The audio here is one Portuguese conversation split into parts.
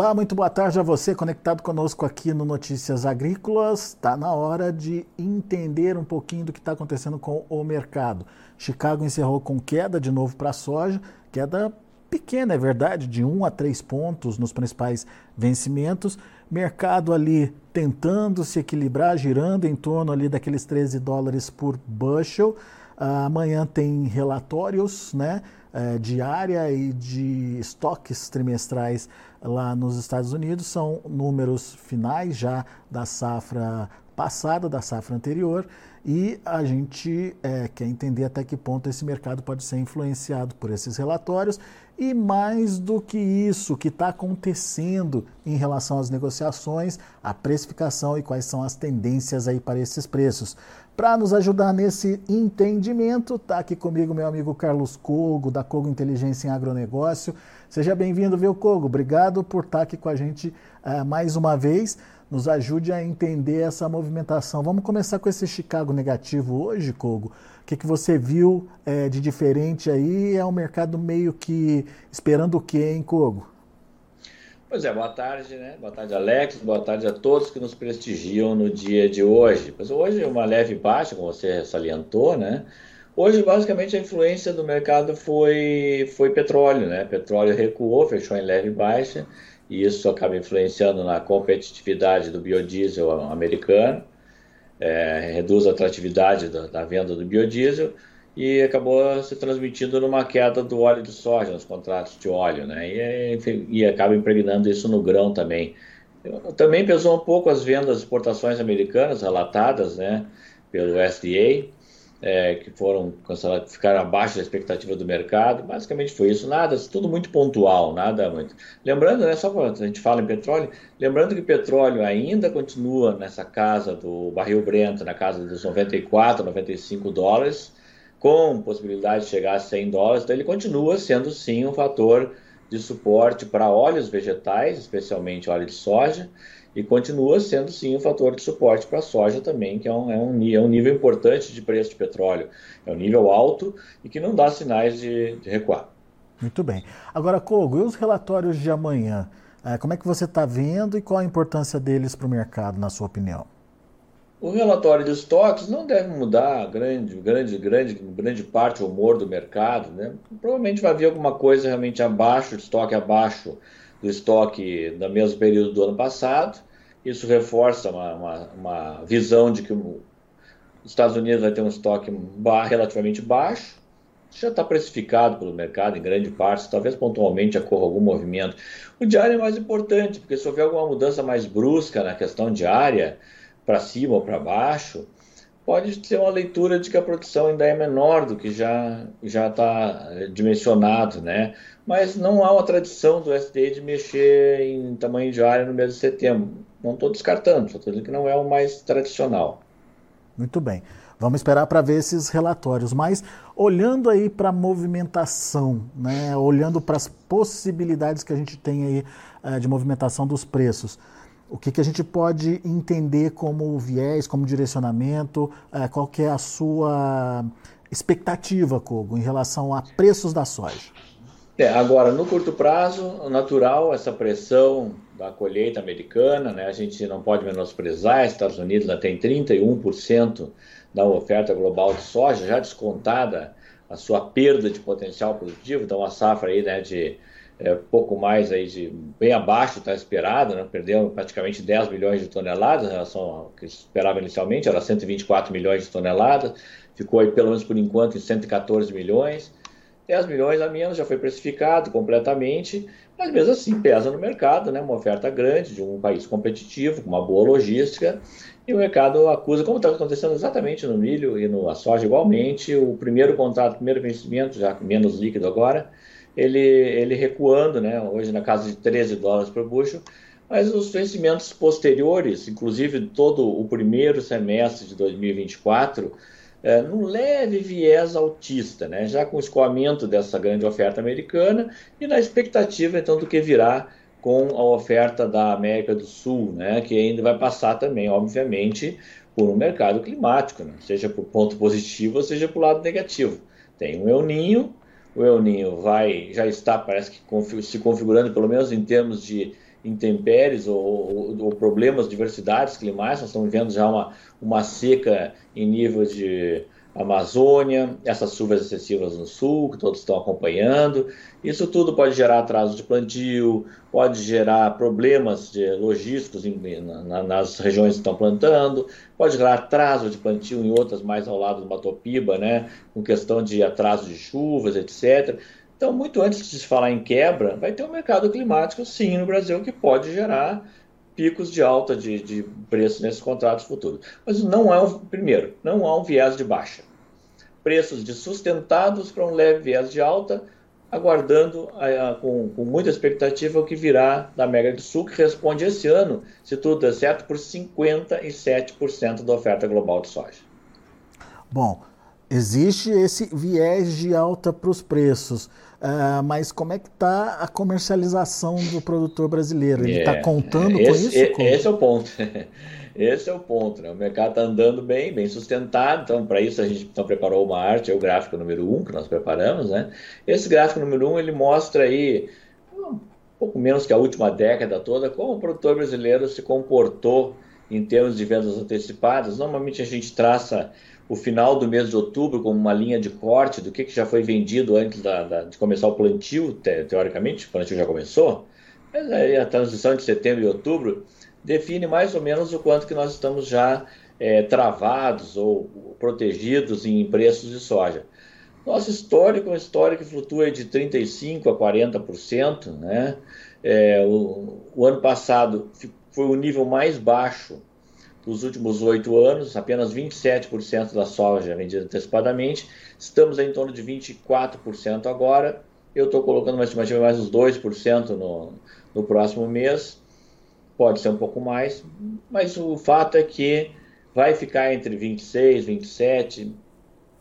Olá, muito boa tarde a você conectado conosco aqui no Notícias Agrícolas. Está na hora de entender um pouquinho do que está acontecendo com o mercado. Chicago encerrou com queda de novo para a soja, queda pequena, é verdade, de 1 a 3 pontos nos principais vencimentos. Mercado ali tentando se equilibrar, girando em torno ali daqueles 13 dólares por bushel. Uh, amanhã tem relatórios, né? é, diária e de estoques trimestrais lá nos Estados Unidos. São números finais já da safra passada, da safra anterior, e a gente é, quer entender até que ponto esse mercado pode ser influenciado por esses relatórios e mais do que isso, o que está acontecendo em relação às negociações, a precificação e quais são as tendências aí para esses preços. Para nos ajudar nesse entendimento, está aqui comigo meu amigo Carlos Cogo, da Cogo Inteligência em Agronegócio. Seja bem-vindo, viu, Cogo? Obrigado por estar tá aqui com a gente uh, mais uma vez. Nos ajude a entender essa movimentação. Vamos começar com esse Chicago negativo hoje, Cogo. O que, que você viu é, de diferente aí? É um mercado meio que esperando o quê, hein, Cogo? Pois é, boa tarde, né? Boa tarde, Alex. Boa tarde a todos que nos prestigiam no dia de hoje. Pois hoje é uma leve baixa, como você salientou, né? Hoje, basicamente, a influência do mercado foi, foi petróleo, né? Petróleo recuou, fechou em leve baixa, e isso acaba influenciando na competitividade do biodiesel americano, é, reduz a atratividade da, da venda do biodiesel, e acabou se transmitindo numa queda do óleo de soja nos contratos de óleo, né? E, enfim, e acaba impregnando isso no grão também. Também pesou um pouco as vendas exportações americanas relatadas, né, pelo SDA, é, que foram ficaram abaixo da expectativa do mercado. Basicamente foi isso, nada, tudo muito pontual, nada muito. Lembrando, né, só quando a gente fala em petróleo, lembrando que petróleo ainda continua nessa casa do barril Brent, na casa dos 94, 95 dólares com possibilidade de chegar a 100 dólares, então ele continua sendo sim um fator de suporte para óleos vegetais, especialmente óleo de soja, e continua sendo sim um fator de suporte para a soja também, que é um, é, um, é um nível importante de preço de petróleo. É um nível alto e que não dá sinais de, de recuar. Muito bem. Agora, Kogo, e os relatórios de amanhã? É, como é que você está vendo e qual a importância deles para o mercado, na sua opinião? O relatório de estoques não deve mudar grande, grande, grande, grande parte o humor do mercado, né? Provavelmente vai haver alguma coisa realmente abaixo, estoque abaixo do estoque no mesmo período do ano passado. Isso reforça uma, uma, uma visão de que os Estados Unidos vai ter um estoque relativamente baixo. já está precificado pelo mercado em grande parte, talvez pontualmente ocorra algum movimento. O diário é mais importante, porque se houver alguma mudança mais brusca na questão diária, para cima ou para baixo, pode ter uma leitura de que a produção ainda é menor do que já já está eh, dimensionado, né? Mas não há uma tradição do SDA de mexer em tamanho de área no mês de setembro. Não estou descartando, só estou dizendo que não é o mais tradicional. Muito bem. Vamos esperar para ver esses relatórios. Mas olhando aí para a movimentação, né? olhando para as possibilidades que a gente tem aí uh, de movimentação dos preços, o que, que a gente pode entender como viés, como direcionamento, é, qual que é a sua expectativa, Kogo, em relação a preços da soja? É, agora, no curto prazo, natural, essa pressão da colheita americana, né, a gente não pode menosprezar, Estados Unidos ainda tem 31% da oferta global de soja, já descontada a sua perda de potencial produtivo, então a safra aí, né, de é, pouco mais aí de bem abaixo está esperado, né? perdeu praticamente 10 milhões de toneladas em relação ao que esperava inicialmente, era 124 milhões de toneladas, ficou aí pelo menos por enquanto em 114 milhões. 10 milhões a menos já foi precificado completamente, mas mesmo assim pesa no mercado, né? uma oferta grande de um país competitivo, com uma boa logística, e o mercado acusa, como está acontecendo exatamente no milho e no soja igualmente, o primeiro contrato, o primeiro vencimento, já menos líquido agora, ele, ele recuando, né, hoje na casa de 13 dólares por bushel, mas os vencimentos posteriores, inclusive todo o primeiro semestre de 2024, é, num leve viés altista, né, já com o escoamento dessa grande oferta americana e na expectativa então do que virá com a oferta da América do Sul, né, que ainda vai passar também, obviamente, por um mercado climático, né, seja por ponto positivo, seja por lado negativo. Tem um El Ninho, o El Ninho vai, já está, parece que se configurando, pelo menos em termos de intempéries ou, ou, ou, problemas, diversidades climáticas. Nós estamos vendo já uma, uma seca em nível de Amazônia, essas chuvas excessivas no sul, que todos estão acompanhando. Isso tudo pode gerar atraso de plantio, pode gerar problemas logísticos em, na, nas regiões que estão plantando, pode gerar atraso de plantio em outras mais ao lado do Matopiba, né, com questão de atraso de chuvas, etc. Então, muito antes de se falar em quebra, vai ter um mercado climático, sim, no Brasil, que pode gerar picos de alta de, de preço nesses contratos futuros. Mas não é um, primeiro, não há um viés de baixa. Preços de sustentados para um leve viés de alta, aguardando a, a, com, com, muita expectativa o que virá da América do Sul, que responde esse ano, se tudo der certo, por 57% da oferta global de soja. Bom, existe esse viés de alta para os preços. Uh, mas como é que está a comercialização do produtor brasileiro? Ele está é, contando esse, com isso? Como? Esse é o ponto. Esse é o ponto. Né? O mercado está andando bem, bem sustentado. Então, para isso, a gente então, preparou uma arte, é o gráfico número 1 um que nós preparamos. Né? Esse gráfico número 1 um, ele mostra aí, um pouco menos que a última década toda, como o produtor brasileiro se comportou em termos de vendas antecipadas. Normalmente, a gente traça o final do mês de outubro como uma linha de corte do que, que já foi vendido antes da, da, de começar o plantio, te, teoricamente, o plantio já começou, mas aí a transição de setembro e outubro define mais ou menos o quanto que nós estamos já é, travados ou protegidos em preços de soja. Nosso histórico é um histórico que flutua de 35% a 40%. Né? É, o, o ano passado foi o nível mais baixo dos últimos oito anos, apenas 27% da soja vendida antecipadamente. Estamos em torno de 24% agora. Eu estou colocando uma estimativa mais uns 2% no, no próximo mês. Pode ser um pouco mais, mas o fato é que vai ficar entre 26%, 27%,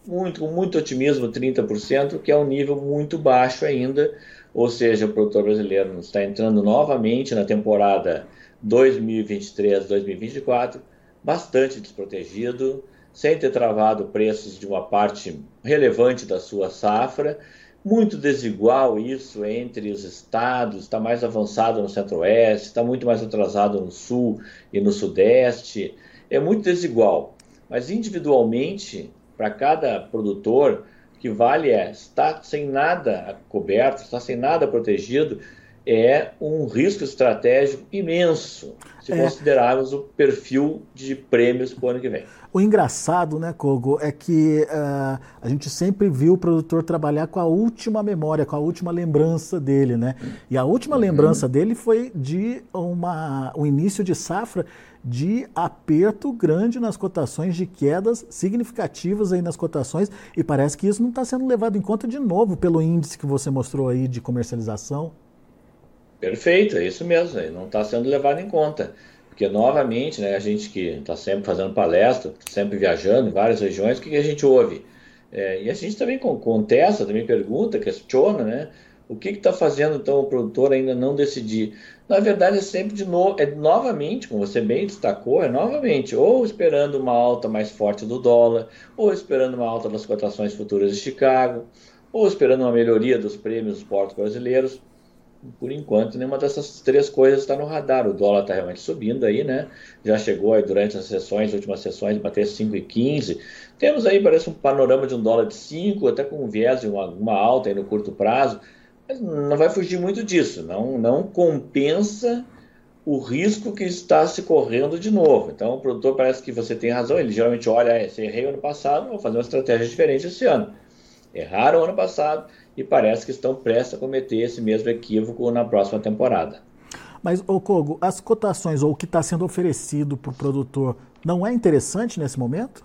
muito, muito otimismo, 30%, que é um nível muito baixo ainda. Ou seja, o produtor brasileiro está entrando novamente na temporada 2023-2024 bastante desprotegido, sem ter travado preços de uma parte relevante da sua safra. Muito desigual isso entre os estados, está mais avançado no centro-oeste, está muito mais atrasado no sul e no sudeste. É muito desigual, mas individualmente, para cada produtor, o que vale é estar sem nada coberto, estar sem nada protegido, é um risco estratégico imenso se é. considerarmos o perfil de prêmios para o ano que vem. O engraçado, né, Kogo, é que uh, a gente sempre viu o produtor trabalhar com a última memória, com a última lembrança dele, né? E a última uhum. lembrança dele foi de uma, um início de safra de aperto grande nas cotações, de quedas significativas aí nas cotações, e parece que isso não está sendo levado em conta de novo pelo índice que você mostrou aí de comercialização. Perfeito, é isso mesmo, não está sendo levado em conta. Porque, novamente, né, a gente que está sempre fazendo palestra, sempre viajando em várias regiões, o que, que a gente ouve? É, e a gente também contesta, também pergunta, questiona, né? O que está fazendo, então, o produtor ainda não decidir? Na verdade, é sempre de novo, é novamente, como você bem destacou, é novamente, ou esperando uma alta mais forte do dólar, ou esperando uma alta das cotações futuras de Chicago, ou esperando uma melhoria dos prêmios dos portos brasileiros por enquanto, nenhuma dessas três coisas está no radar. O dólar está realmente subindo aí, né? Já chegou aí durante as sessões, as últimas sessões, bater 5,15. Temos aí, parece um panorama de um dólar de 5, até com um viés de uma, uma alta aí no curto prazo. Mas não vai fugir muito disso. Não, não compensa o risco que está se correndo de novo. Então, o produtor parece que você tem razão. Ele geralmente olha, ah, se errei ano passado, vou fazer uma estratégia diferente esse ano. Erraram ano passado, e parece que estão prestes a cometer esse mesmo equívoco na próxima temporada. Mas, ô Kogo, as cotações ou o que está sendo oferecido para o produtor não é interessante nesse momento?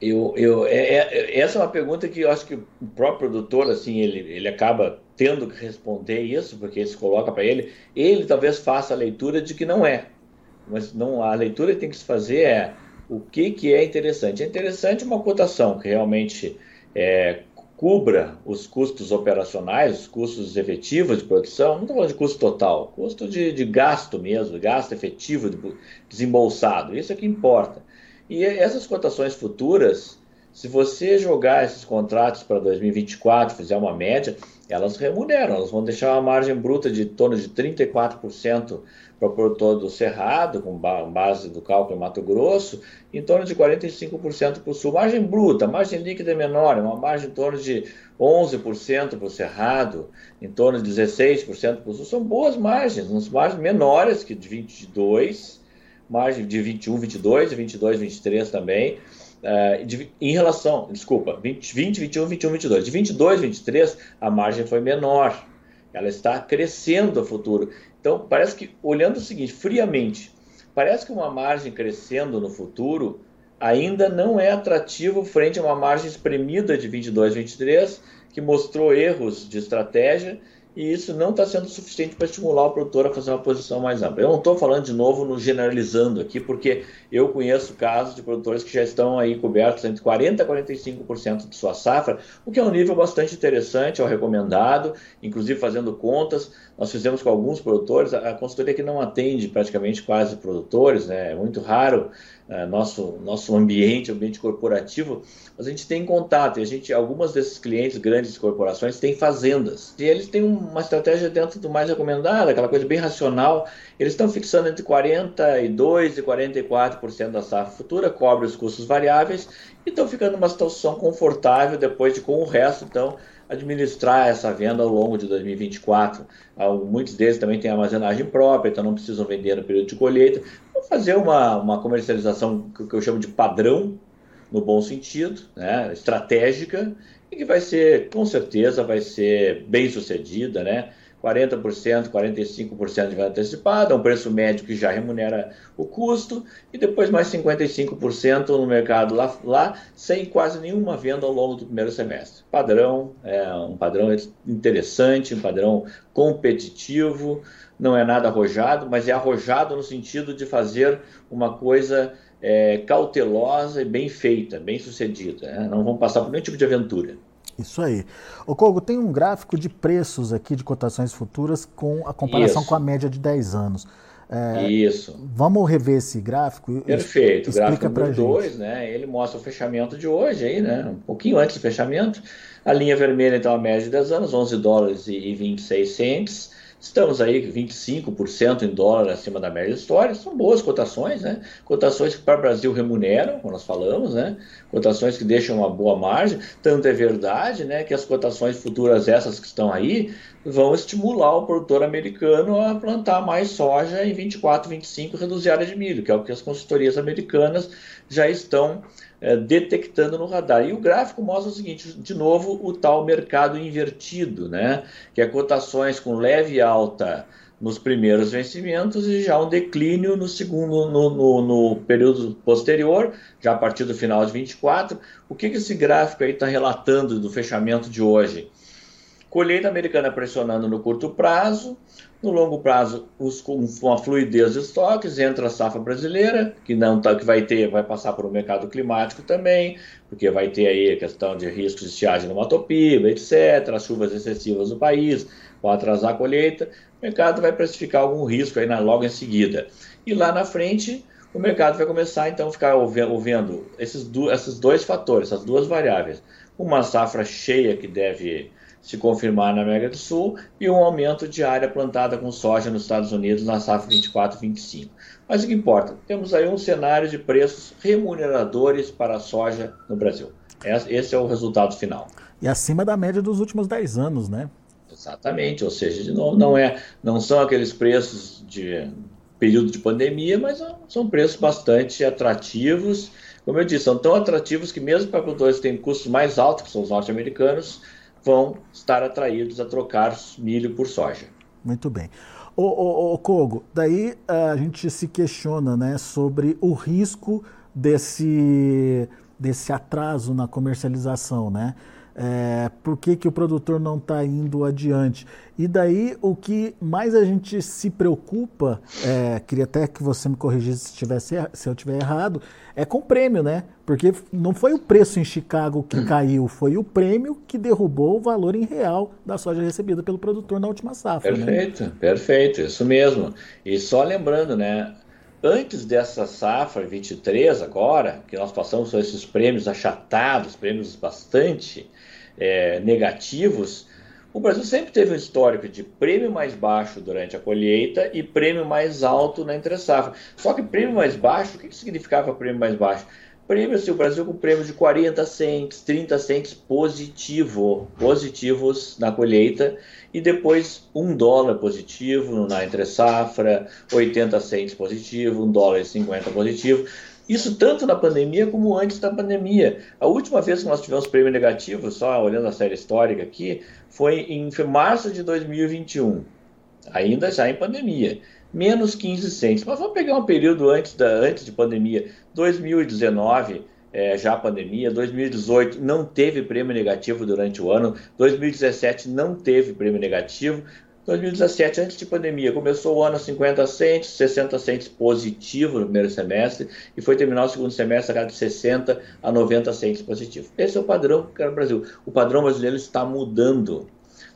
Eu, eu, é, é, essa é uma pergunta que eu acho que o próprio produtor assim ele, ele acaba tendo que responder isso, porque se coloca para ele. Ele talvez faça a leitura de que não é. Mas não, a leitura que tem que se fazer é o que, que é interessante. É interessante uma cotação que realmente é, cubra os custos operacionais, os custos efetivos de produção, não estou falando de custo total, custo de, de gasto mesmo, gasto efetivo de, desembolsado, isso é que importa. E essas cotações futuras, Se você jogar esses contratos para 2024, fizer uma média, elas remuneram, elas vão deixar uma margem bruta de torno de 34% para o produtor do Cerrado, com base do cálculo em Mato Grosso, em torno de 45% para o Sul. Margem bruta, margem líquida é menor, é uma margem em torno de 11% para o Cerrado, em torno de 16% para o Sul. São boas margens, umas margens menores que de 22, margem de 21, 22, 22, 23 também. Uh, de, em relação, desculpa, 20, 20, 21, 21, 22. De 22, 23, a margem foi menor. Ela está crescendo a futuro. Então, parece que, olhando o seguinte, friamente, parece que uma margem crescendo no futuro ainda não é atrativo frente a uma margem espremida de 22, 23, que mostrou erros de estratégia e isso não está sendo suficiente para estimular o produtor a fazer uma posição mais ampla. Eu não estou falando de novo no generalizando aqui, porque eu conheço casos de produtores que já estão aí cobertos entre 40% a 45% de sua safra, o que é um nível bastante interessante, é o recomendado, inclusive fazendo contas, nós fizemos com alguns produtores, a consultoria que não atende praticamente quase produtores, né? é muito raro uh, nosso, nosso ambiente, ambiente corporativo, mas a gente tem contato, e a gente, algumas desses clientes, grandes corporações, têm fazendas, e eles têm uma estratégia dentro do mais recomendado, aquela coisa bem racional, eles estão fixando entre 42% e 44% da safra futura, cobre os custos variáveis, e estão ficando numa situação confortável depois de, com o resto, então, administrar essa venda ao longo de 2024. Muitos deles também têm armazenagem própria, então não precisam vender no período de colheita. Vou fazer uma, uma comercialização que eu chamo de padrão, no bom sentido, né, estratégica, e que vai ser, com certeza, vai ser bem sucedida, né? 40%, 45% de venda antecipada, um preço médio que já remunera o custo, e depois mais 55% no mercado lá, lá, sem quase nenhuma venda ao longo do primeiro semestre. Padrão, é um padrão interessante, um padrão competitivo, não é nada arrojado, mas é arrojado no sentido de fazer uma coisa é, cautelosa e bem feita, bem sucedida. Né? Não vão passar por nenhum tipo de aventura. Isso aí. O Kogo, tem um gráfico de preços aqui de cotações futuras com a comparação Isso. com a média de 10 anos. É, Isso. Vamos rever esse gráfico? Perfeito. O gráfico número 2, né? Ele mostra o fechamento de hoje aí, né? Um pouquinho antes do fechamento. A linha vermelha, então, a média de 10 anos, 11 dólares e 26 centes. Estamos aí 25% em dólar acima da média histórica, são boas cotações, né? Cotações que para o Brasil remuneram, como nós falamos, né? Cotações que deixam uma boa margem. Tanto é verdade, né, que as cotações futuras essas que estão aí vão estimular o produtor americano a plantar mais soja em 24, 25 e reduzir a área de milho, que é o que as consultorias americanas já estão é, detectando no radar. E o gráfico mostra o seguinte, de novo, o tal mercado invertido, né? que é cotações com leve alta nos primeiros vencimentos e já um declínio no segundo, no, no, no, período posterior, já a partir do final de 24. O que, que esse gráfico aí está relatando do fechamento de hoje? Colheita americana pressionando no curto prazo, no longo prazo, os, com uma fluidez de estoques, entra a safra brasileira, que não tá, que vai ter, vai passar por um mercado climático também, porque vai ter aí a questão de riscos de estiagem no Matopiba, etc., as chuvas excessivas no país, vão atrasar a colheita, o mercado vai precificar algum risco aí na, logo em seguida. E lá na frente, o mercado vai começar então a ficar ouvindo esses, do, esses dois fatores, essas duas variáveis. Uma safra cheia que deve se confirmar na América do Sul, e um aumento de área plantada com soja nos Estados Unidos na safra 24-25. Mas o que importa? Temos aí um cenário de preços remuneradores para a soja no Brasil. Esse é o resultado final. E acima da média dos últimos 10 anos, né? Exatamente, ou seja, de novo, não, é, não são aqueles preços de período de pandemia, mas são preços bastante atrativos. Como eu disse, são tão atrativos que mesmo para produtores que têm custos mais altos, que são os norte-americanos, vão estar atraídos a trocar milho por soja. Muito bem. O, o, o Kogo, daí a gente se questiona né, sobre o risco desse, desse atraso na comercialização, né? É, por que, que o produtor não está indo adiante? E daí o que mais a gente se preocupa, é, queria até que você me corrigisse se, tivesse, se eu estiver errado, é com o prêmio, né? Porque não foi o preço em Chicago que caiu, foi o prêmio que derrubou o valor em real da soja recebida pelo produtor na última safra. Né? Perfeito, né? perfeito, isso mesmo. E só lembrando, né? antes dessa safra 23 agora, que nós passamos esses prêmios achatados, prêmios bastante é, negativos, o Brasil sempre teve um histórico de prêmio mais baixo durante a colheita e prêmio mais alto na entre-safra. Só que prêmio mais baixo, o que, que significava prêmio mais baixo? Prêmio, assim, o Brasil com prêmio de 40 cents, 30 cents positivo, positivos na colheita, e depois um dólar positivo na entre-safra, 80 cents positivo, um dólar e 50 positivo. Isso tanto na pandemia como antes da pandemia. A última vez que nós tivemos prêmio negativo, só olhando a série histórica aqui, foi em março de 2021, ainda já em pandemia. Menos 15 cents. Mas vamos pegar um período antes, da, antes de pandemia, 2019, é, já pandemia, 2018 não teve prêmio negativo durante o ano, 2017 não teve prêmio negativo, 2017, antes de pandemia, começou o ano a 50 cents, 60 cents positivo no primeiro semestre e foi terminar o segundo semestre a de 60 a 90 cents positivo. Esse é o padrão que era no Brasil. O padrão brasileiro está mudando.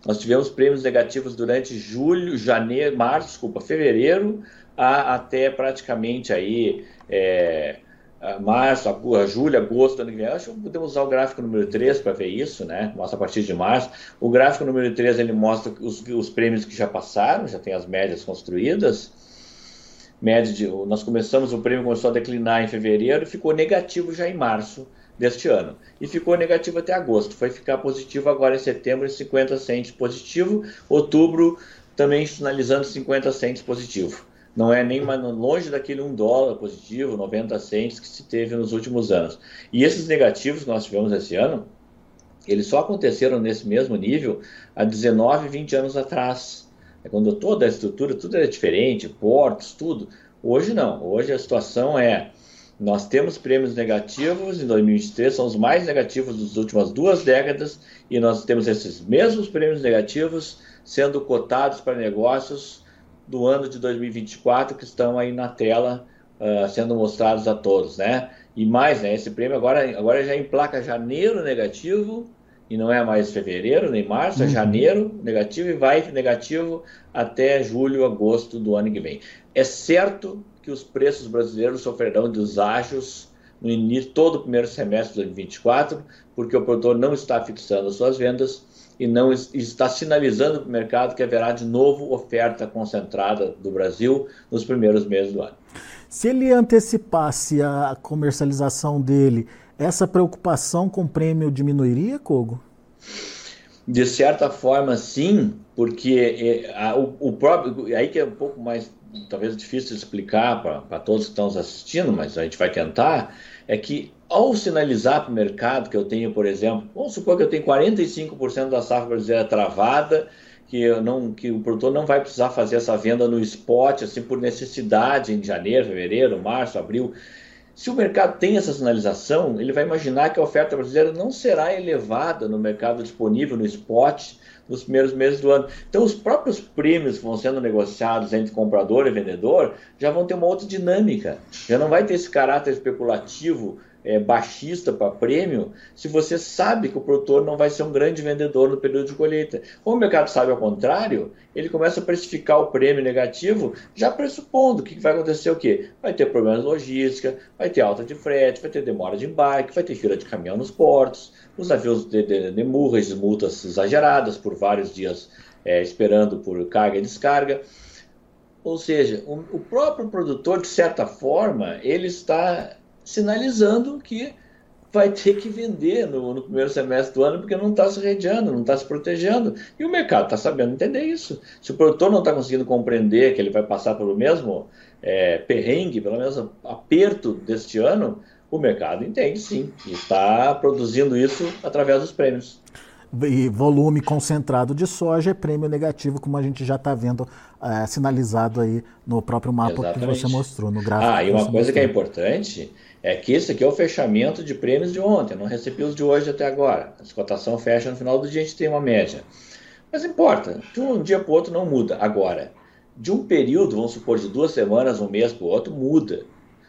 Nós tivemos prêmios negativos durante julho, janeiro, março, desculpa, fevereiro, a, até praticamente aí é, março, a, julho, agosto, ano que vem. Acho que podemos usar o gráfico número 3 para ver isso, né? Mostra a partir de março. O gráfico número 3 ele mostra os, os prêmios que já passaram, já tem as médias construídas. Média de, nós começamos, o prêmio começou a declinar em fevereiro ficou negativo já em março deste ano. E ficou negativo até agosto. Foi ficar positivo agora em setembro, em 50 centes positivo. Outubro também finalizando 50 centes positivo. Não é nem mais longe daquele 1 dólar positivo, 90 centes que se teve nos últimos anos. E esses negativos que nós tivemos esse ano, eles só aconteceram nesse mesmo nível há 19, 20 anos atrás. É quando toda a estrutura, tudo era diferente, portos, tudo. Hoje não. Hoje a situação é nós temos prêmios negativos em 2023, são os mais negativos das últimas duas décadas, e nós temos esses mesmos prêmios negativos sendo cotados para negócios do ano de 2024 que estão aí na tela uh, sendo mostrados a todos, né? E mais, né? Esse prêmio agora, agora já emplaca janeiro negativo e não é mais fevereiro nem março, é uhum. é janeiro negativo e vai negativo até julho, agosto do ano que vem. É certo que os preços brasileiros sofrerão deságios no início todo o primeiro semestre de 2024, porque o produtor não está fixando suas vendas e não está sinalizando para o mercado que haverá de novo oferta concentrada do Brasil nos primeiros meses do ano. Se ele antecipasse a comercialização dele, essa preocupação com o prêmio diminuiria, Kogo? De certa forma, sim, porque é, o, o próprio. Aí que é um pouco mais talvez difícil de explicar para todos que estão nos assistindo, mas a gente vai tentar, é que ao sinalizar para o mercado que eu tenho, por exemplo, vamos supor que eu tenho 45% da safra brasileira travada, que, eu não, que o produtor não vai precisar fazer essa venda no spot, assim, por necessidade em janeiro, fevereiro, março, abril. Se o mercado tem essa sinalização, ele vai imaginar que a oferta brasileira não será elevada no mercado disponível no spot nos primeiros meses do ano. Então, os próprios prêmios que vão sendo negociados entre comprador e vendedor já vão ter uma outra dinâmica. Já não vai ter esse caráter especulativo é, baixista para prêmio se você sabe que o produtor não vai ser um grande vendedor no período de colheita. Como o mercado sabe ao contrário, ele começa a precificar o prêmio negativo já pressupondo que vai acontecer o quê? Vai ter problemas de logística, vai ter alta de frete, vai ter demora de embarque, vai ter fila de caminhão nos portos, os navios de, de, de murras, multas exageradas por vários dias é, esperando por carga e descarga. Ou seja, o, o próprio produtor, de certa forma, ele está sinalizando que vai ter que vender no, no, primeiro semestre do ano porque não está se redeando, não está se protegendo. E o mercado está sabendo entender isso. Se o produtor não está conseguindo compreender que ele vai passar pelo mesmo é, perrengue, pelo mesmo aperto deste ano, o mercado entende sim e está produzindo isso através dos prêmios. E volume concentrado de soja é prêmio negativo, como a gente já está vendo é, sinalizado aí no próprio mapa Exatamente. que você mostrou, no gráfico. Ah, e uma coisa mostrou. que é importante é que isso aqui é o fechamento de prêmios de ontem, não recebi os de hoje até agora. A cotação fecha no final do dia, a gente tem uma média. Mas importa, de um dia para o outro não muda. Agora, de um período, vamos supor, de duas semanas, um mês para o outro, muda.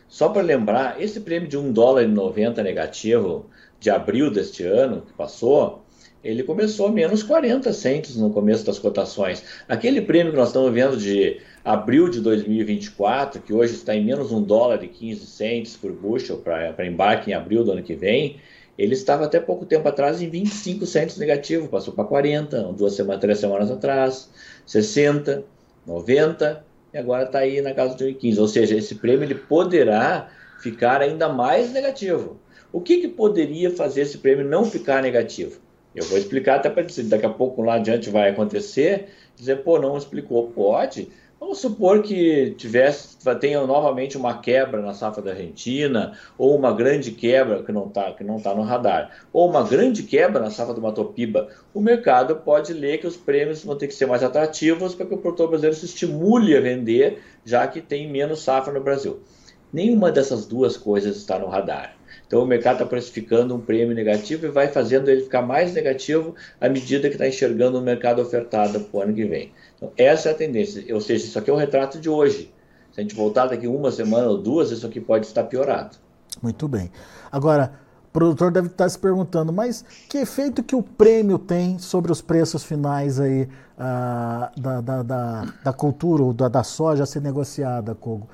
Só para lembrar, esse prêmio de 1 dólar e 90 negativo de abril deste ano, que passou, ele começou a menos 40 centes no começo das cotações. Aquele prêmio que nós estamos vendo de abril de 2024, que hoje está em menos um dólar e 15 centes por bushel para embarque em abril do ano que vem, ele estava até pouco tempo atrás em 25 centes negativo, passou para 40, duas semanas, três semanas atrás, 60, 90 e agora está aí na casa de 15. Ou seja, esse prêmio ele poderá ficar ainda mais negativo. O que, que poderia fazer esse prêmio não ficar negativo? Eu vou explicar até para dizer, daqui a pouco lá adiante vai acontecer, dizer, pô, não explicou, pode. Vamos supor que tivesse, tenha novamente uma quebra na safra da Argentina, ou uma grande quebra que não está que não tá no radar, ou uma grande quebra na safra do Matopiba. O mercado pode ler que os prêmios vão ter que ser mais atrativos para que o produtor brasileiro se estimule a vender, já que tem menos safra no Brasil. Nenhuma dessas duas coisas está no radar. Então o mercado está precificando um prêmio negativo e vai fazendo ele ficar mais negativo à medida que está enxergando o mercado ofertado para o ano que vem. Então, essa é a tendência. Ou seja, isso aqui é o retrato de hoje. Se a gente voltar daqui uma semana ou duas, isso aqui pode estar piorado. Muito bem. Agora, o produtor deve estar se perguntando, mas que efeito que o prêmio tem sobre os preços finais aí uh, da, da, da, da, cultura ou da, da soja a ser negociada, Kogo?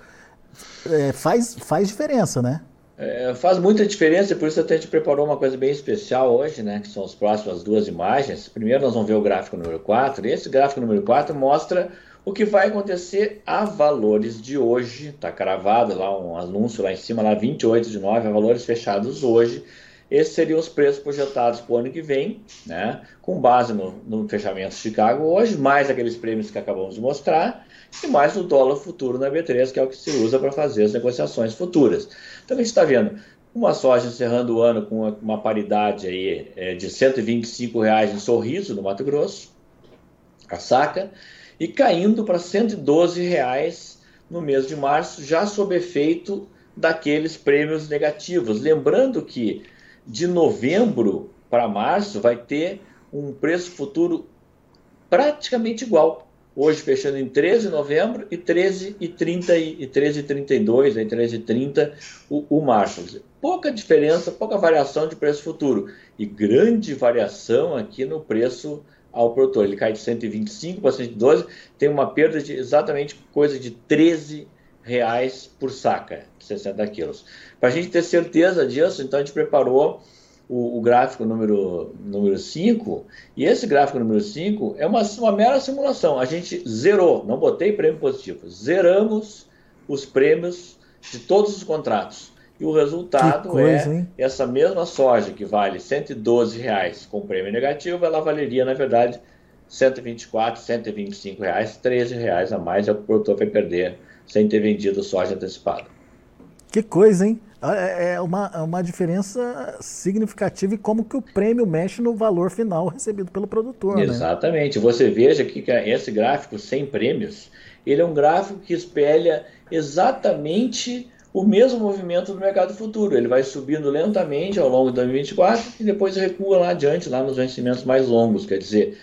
É, faz, faz diferença, né? É, faz muita diferença, por isso até gente preparou uma coisa bem especial hoje, né? Que são as próximas duas imagens. Primeiro nós vamos ver o gráfico número 4. E esse gráfico número 4 mostra o que vai acontecer a valores de hoje. Está cravado lá um anúncio lá em cima, lá 28 de 9, a valores fechados hoje. Esses seriam os preços projetados para o ano que vem, né? Com base no, no fechamento de Chicago hoje, mais aqueles prêmios que acabamos de mostrar e mais o dólar futuro na B3, que é o que se usa para fazer as negociações futuras. Então a gente está vendo uma soja encerrando o ano com uma, paridade aí, é, de 125 reais em Sorriso, no Mato Grosso, a saca, e caindo para 112 reais no mês de março, já sob efeito daqueles prêmios negativos. Lembrando que de novembro para março vai ter um preço futuro praticamente igual hoje fechando em 13 de novembro e 13 e 30 e 13 e 32, aí 13 e 30 o, o março. Pouca diferença, pouca variação de preço futuro e grande variação aqui no preço ao produtor. Ele cai de 125 para 112, tem uma perda de exatamente coisa de 13 reais por saca, 60 quilos. Para a gente ter certeza disso, então a gente preparou o, o, gráfico número, número 5, e esse gráfico número 5 é uma, uma mera simulação. A gente zerou, não botei prêmio positivo, zeramos os prêmios de todos os contratos. E o resultado coisa, é hein? essa mesma soja que vale 112 reais com prêmio negativo, ela valeria, na verdade, 124, 125 reais, 13 reais a mais é que o produtor vai perder sem ter vendido soja antecipada. Que coisa, hein? É, é uma, é uma diferença significativa e como que o prêmio mexe no valor final recebido pelo produtor. Né? Exatamente. Né? Você veja que esse gráfico sem prêmios, ele é um gráfico que espelha exatamente o mesmo movimento do mercado futuro. Ele vai subindo lentamente ao longo de 2024 e depois recua lá adiante, lá nos vencimentos mais longos. Quer dizer,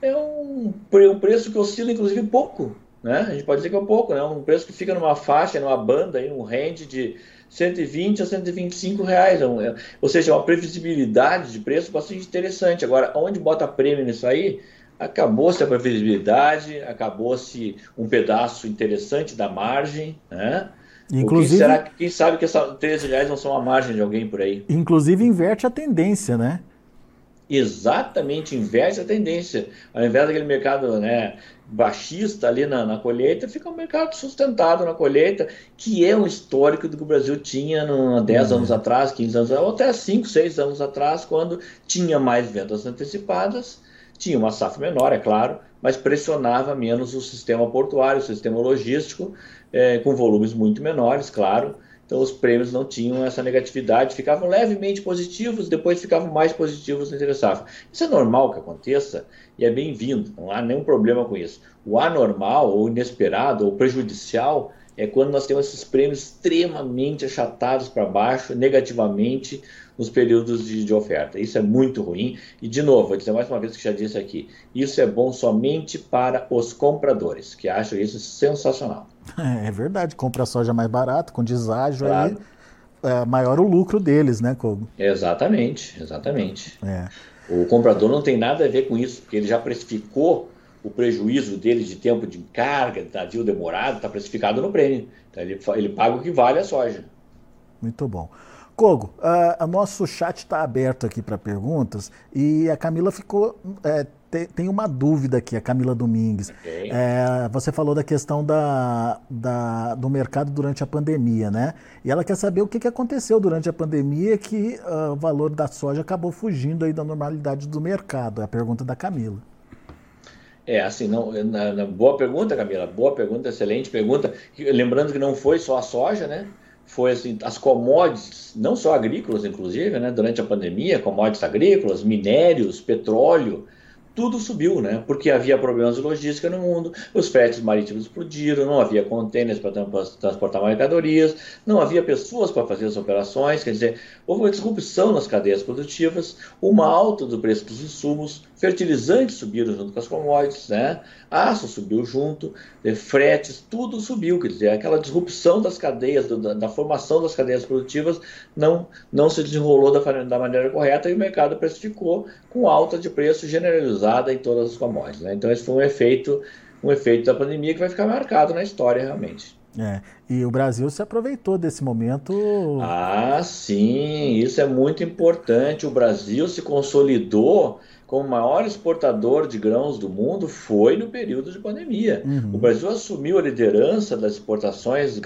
é um, um preço que oscila inclusive pouco. Né? A gente pode dizer que é um pouco, né? um preço que fica numa faixa, numa banda, aí, um range de 120 a 125 reais. É é, ou seja, é uma previsibilidade de preço bastante interessante. Agora, onde bota prêmio nisso aí? Acabou-se a previsibilidade, acabou-se um pedaço interessante da margem, né? Inclusive, será, quem sabe que essas 13 reais não são a margem de alguém por aí? Inclusive inverte a tendência, né? exatamente inverte a tendência. Ao invés daquele mercado né, baixista ali na, na, colheita, fica um mercado sustentado na colheita, que é um histórico do que o Brasil tinha no, 10 uhum. anos atrás, 15 anos ou até 5, 6 anos atrás, quando tinha mais vendas antecipadas, tinha uma safra menor, é claro, mas pressionava menos o sistema portuário, o sistema logístico, é, com volumes muito menores, claro, então os prêmios não tinham essa negatividade, ficavam levemente positivos, depois ficavam mais positivos no interessavam. Isso é normal que aconteça e é bem-vindo, não há nenhum problema com isso. O anormal, ou inesperado, ou prejudicial é quando nós temos esses prêmios extremamente achatados para baixo, negativamente, nos períodos de, de, oferta. Isso é muito ruim. E, de novo, vou dizer mais uma vez que já disse aqui: isso é bom somente para os compradores, que acham isso sensacional. É, verdade, compra soja mais barato, com deságio claro. aí. É maior o lucro deles, né, Kogo? Exatamente, exatamente. É. O comprador não tem nada a ver com isso, porque ele já precificou o prejuízo dele de tempo de carga, de navio demorado, está precificado no prêmio. Então ele, ele paga o que vale a soja. Muito bom. Kogo, o nosso chat está aberto aqui para perguntas e a Camila ficou. É, te, tem uma dúvida aqui, a Camila Domingues. Okay. É, você falou da questão da, da, do mercado durante a pandemia, né? E ela quer saber o que, que aconteceu durante a pandemia que uh, o valor da soja acabou fugindo aí da normalidade do mercado. É a pergunta da Camila. É, assim, não, na, na, boa pergunta, Camila, boa pergunta, excelente pergunta. Lembrando que não foi só a soja, né? Foi assim, as commodities, não só agrícolas, inclusive, né, durante a pandemia, commodities agrícolas, minérios, petróleo, tudo subiu, né? Porque havia problemas de logística no mundo, os fretes marítimos explodiram, não havia contêineres para transportar mercadorias, não havia pessoas para fazer as operações, quer dizer, houve uma disrupção nas cadeias produtivas, uma alta do preço dos insumos, fertilizantes subiram junto com as commodities, né? Aço subiu junto, eh, fretes, tudo subiu, quer dizer, aquela disrupção das cadeias, da, da formação das cadeias produtivas não, não se desenrolou da, da maneira correta e o mercado precificou com alta de preço generalizada em todas as commodities. Né? Então esse foi um efeito, um efeito da pandemia que vai ficar marcado na história realmente. É, e o Brasil se aproveitou desse momento. Ah, sim, isso é muito importante. O Brasil se consolidou como maior exportador de grãos do mundo foi no período de pandemia. Uhum. O Brasil assumiu a liderança das exportações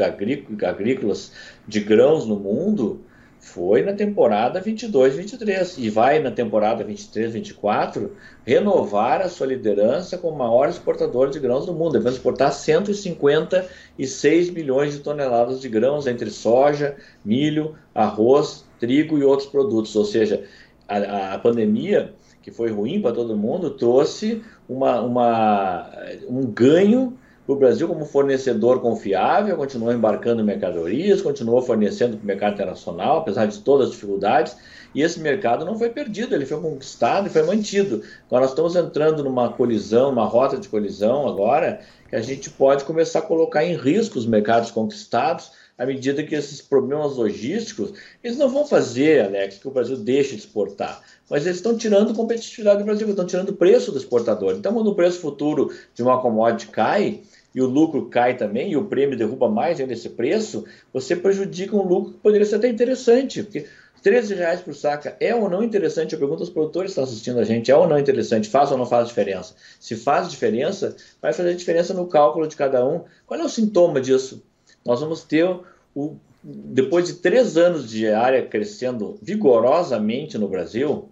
agrícolas de grãos no mundo foi na temporada 22-23 e vai na temporada 23-24 renovar a sua liderança como maior exportador de grãos do mundo. Ele vai exportar 156 milhões de toneladas de grãos entre soja, milho, arroz, trigo e outros produtos. Ou seja, a, a pandemia que foi ruim para todo mundo, trouxe uma, uma, um ganho para o Brasil como fornecedor confiável, continuou embarcando mercadorias, continuou fornecendo para o mercado internacional, apesar de todas as dificuldades, e esse mercado não foi perdido, ele foi conquistado e foi mantido. Agora nós estamos entrando numa colisão, uma rota de colisão agora, que a gente pode começar a colocar em risco os mercados conquistados, à medida que esses problemas logísticos, eles não vão fazer, Alex, que o Brasil deixe de exportar, mas eles estão tirando competitividade do Brasil, estão tirando o preço do exportador. Então, quando o preço futuro de uma commodity cai, e o lucro cai também, e o prêmio derruba mais ainda esse preço, você prejudica um lucro que poderia ser até interessante, porque 13 reais por saca é ou não interessante? Eu pergunto aos produtores que estão assistindo a gente, é ou não interessante? Faz ou não faz diferença? Se faz diferença, vai fazer diferença no cálculo de cada um. Qual é o sintoma disso? Nós vamos ter o, depois de três anos de área crescendo vigorosamente no Brasil,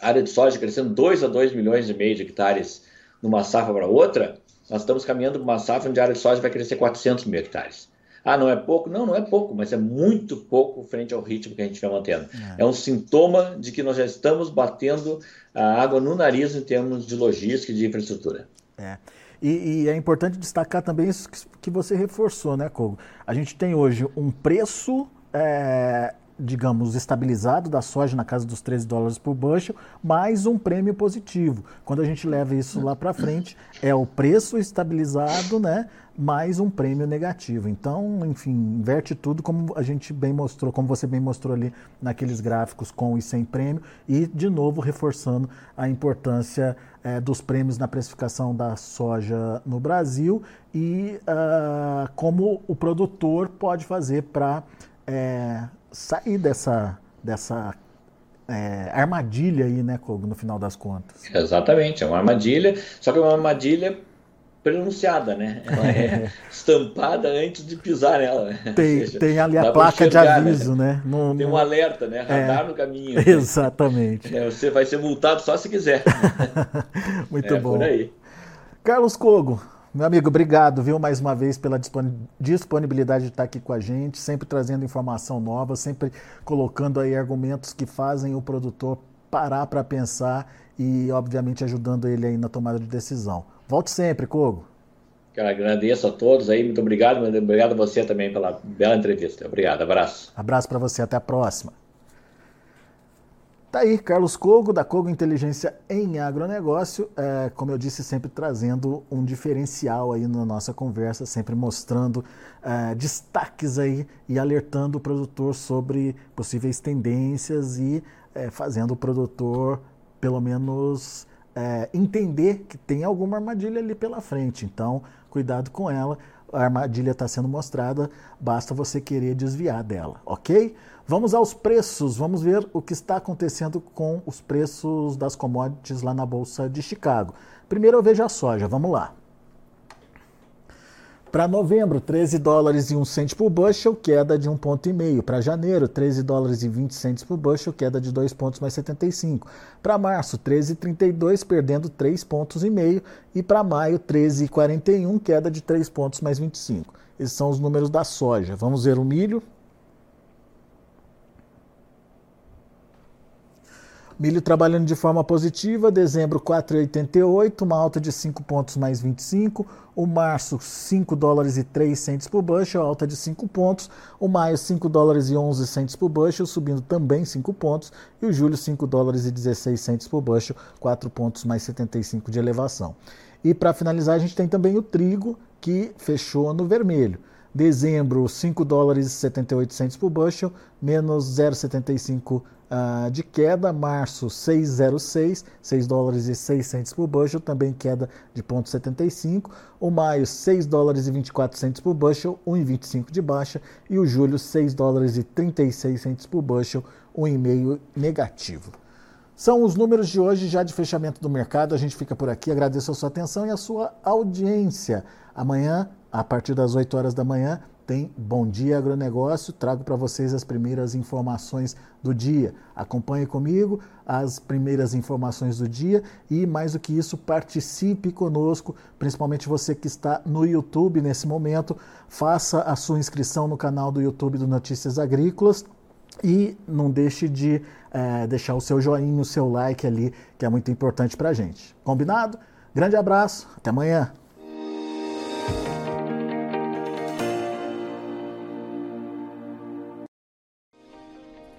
área de soja crescendo 2 a 2 milhões e meio de hectares numa safra para outra, nós estamos caminhando para uma safra onde a área de soja vai crescer 400 mil hectares. Ah, não é pouco? Não, não é pouco, mas é muito pouco frente ao ritmo que a gente vai mantendo. É, é um sintoma de que nós já estamos batendo a água no nariz em termos de logística e de infraestrutura. É. E, e, é importante destacar também isso que você reforçou, né, Kogo? A gente tem hoje um preço, é, digamos, estabilizado da soja na casa dos 13 dólares por bushel, mais um prêmio positivo. Quando a gente leva isso lá para frente, é o preço estabilizado, né? mais um prêmio negativo. Então, enfim, inverte tudo como a gente bem mostrou, como você bem mostrou ali naqueles gráficos com e sem prêmio, e de novo reforçando a importância é, dos prêmios na precificação da soja no Brasil e uh, como o produtor pode fazer para é, sair dessa, dessa é, armadilha aí, né, no final das contas. Exatamente, é uma armadilha, só que é uma armadilha pronunciada, né? Ela é estampada antes de pisar nela. Né? Tem, seja, tem ali a placa de né? aviso, né? No, tem um alerta, né? Radar é, no caminho. Né? Exatamente. É, você vai ser multado só se quiser. Muito é, bom. Por aí. Carlos Cogo, meu amigo, obrigado, viu, mais uma vez pela disponibilidade de estar aqui com a gente, sempre trazendo informação nova, sempre colocando aí argumentos que fazem o produtor parar para pensar e, obviamente, ajudando ele aí na tomada de decisão. Volte sempre, Kogo. Cara, agradeço a todos aí, muito obrigado, obrigado a você também pela bela entrevista. Obrigado, abraço. Abraço para você, até a próxima. Tá aí, Carlos Kogo, da Kogo Inteligência em Agronegócio, é, como eu disse, sempre trazendo um diferencial aí na nossa conversa, sempre mostrando é, destaques aí e alertando o produtor sobre possíveis tendências e é, fazendo o produtor pelo menos é, entender que tem alguma armadilha ali pela frente. Então, cuidado com ela. A armadilha está sendo mostrada, basta você querer desviar dela, ok? Vamos aos preços, vamos ver o que está acontecendo com os preços das commodities lá na Bolsa de Chicago. Primeiro eu vejo a soja, vamos lá. Para novembro, 13 dólares e 1 cento por bushel, queda de 1,5 ponto. Para janeiro, 13 dólares e 20 centos por bushel, queda de 2 pontos mais 75. Para março, 13,32, perdendo 3 pontos e meio. E para maio, 13,41, queda de 3 pontos mais 25. Esses são os números da soja. Vamos ver o milho. Milho trabalhando de forma positiva, dezembro 4,88, uma alta de 5 pontos mais 25. O março 5 dólares e 3 centes por bushel, alta de 5 pontos. O maio 5 dólares e 11 centes por bushel, subindo também 5 pontos. E o julho 5 dólares e 16 centes por bushel, 4 pontos mais 75 de elevação. E para finalizar, a gente tem também o trigo, que fechou no vermelho. Dezembro, 5 dólares e 78 por bushel, menos 0,75 uh, de queda. Março, 6,06, 6 dólares e 6 por bushel, também queda de 0,75. O maio, 6 dólares e 24 por bushel, 1,25 de baixa. E o julho, 6 dólares e 36 por bushel, 1,5 negativo. São os números de hoje já de fechamento do mercado. A gente fica por aqui. Agradeço a sua atenção e a sua audiência. Amanhã, a partir das 8 horas da manhã, tem Bom Dia Agronegócio. Trago para vocês as primeiras informações do dia. Acompanhe comigo as primeiras informações do dia e, mais do que isso, participe conosco, principalmente você que está no YouTube nesse momento. Faça a sua inscrição no canal do YouTube do Notícias Agrícolas e não deixe de é, deixar o seu joinha, o seu like ali, que é muito importante para a gente. Combinado? Grande abraço, até amanhã.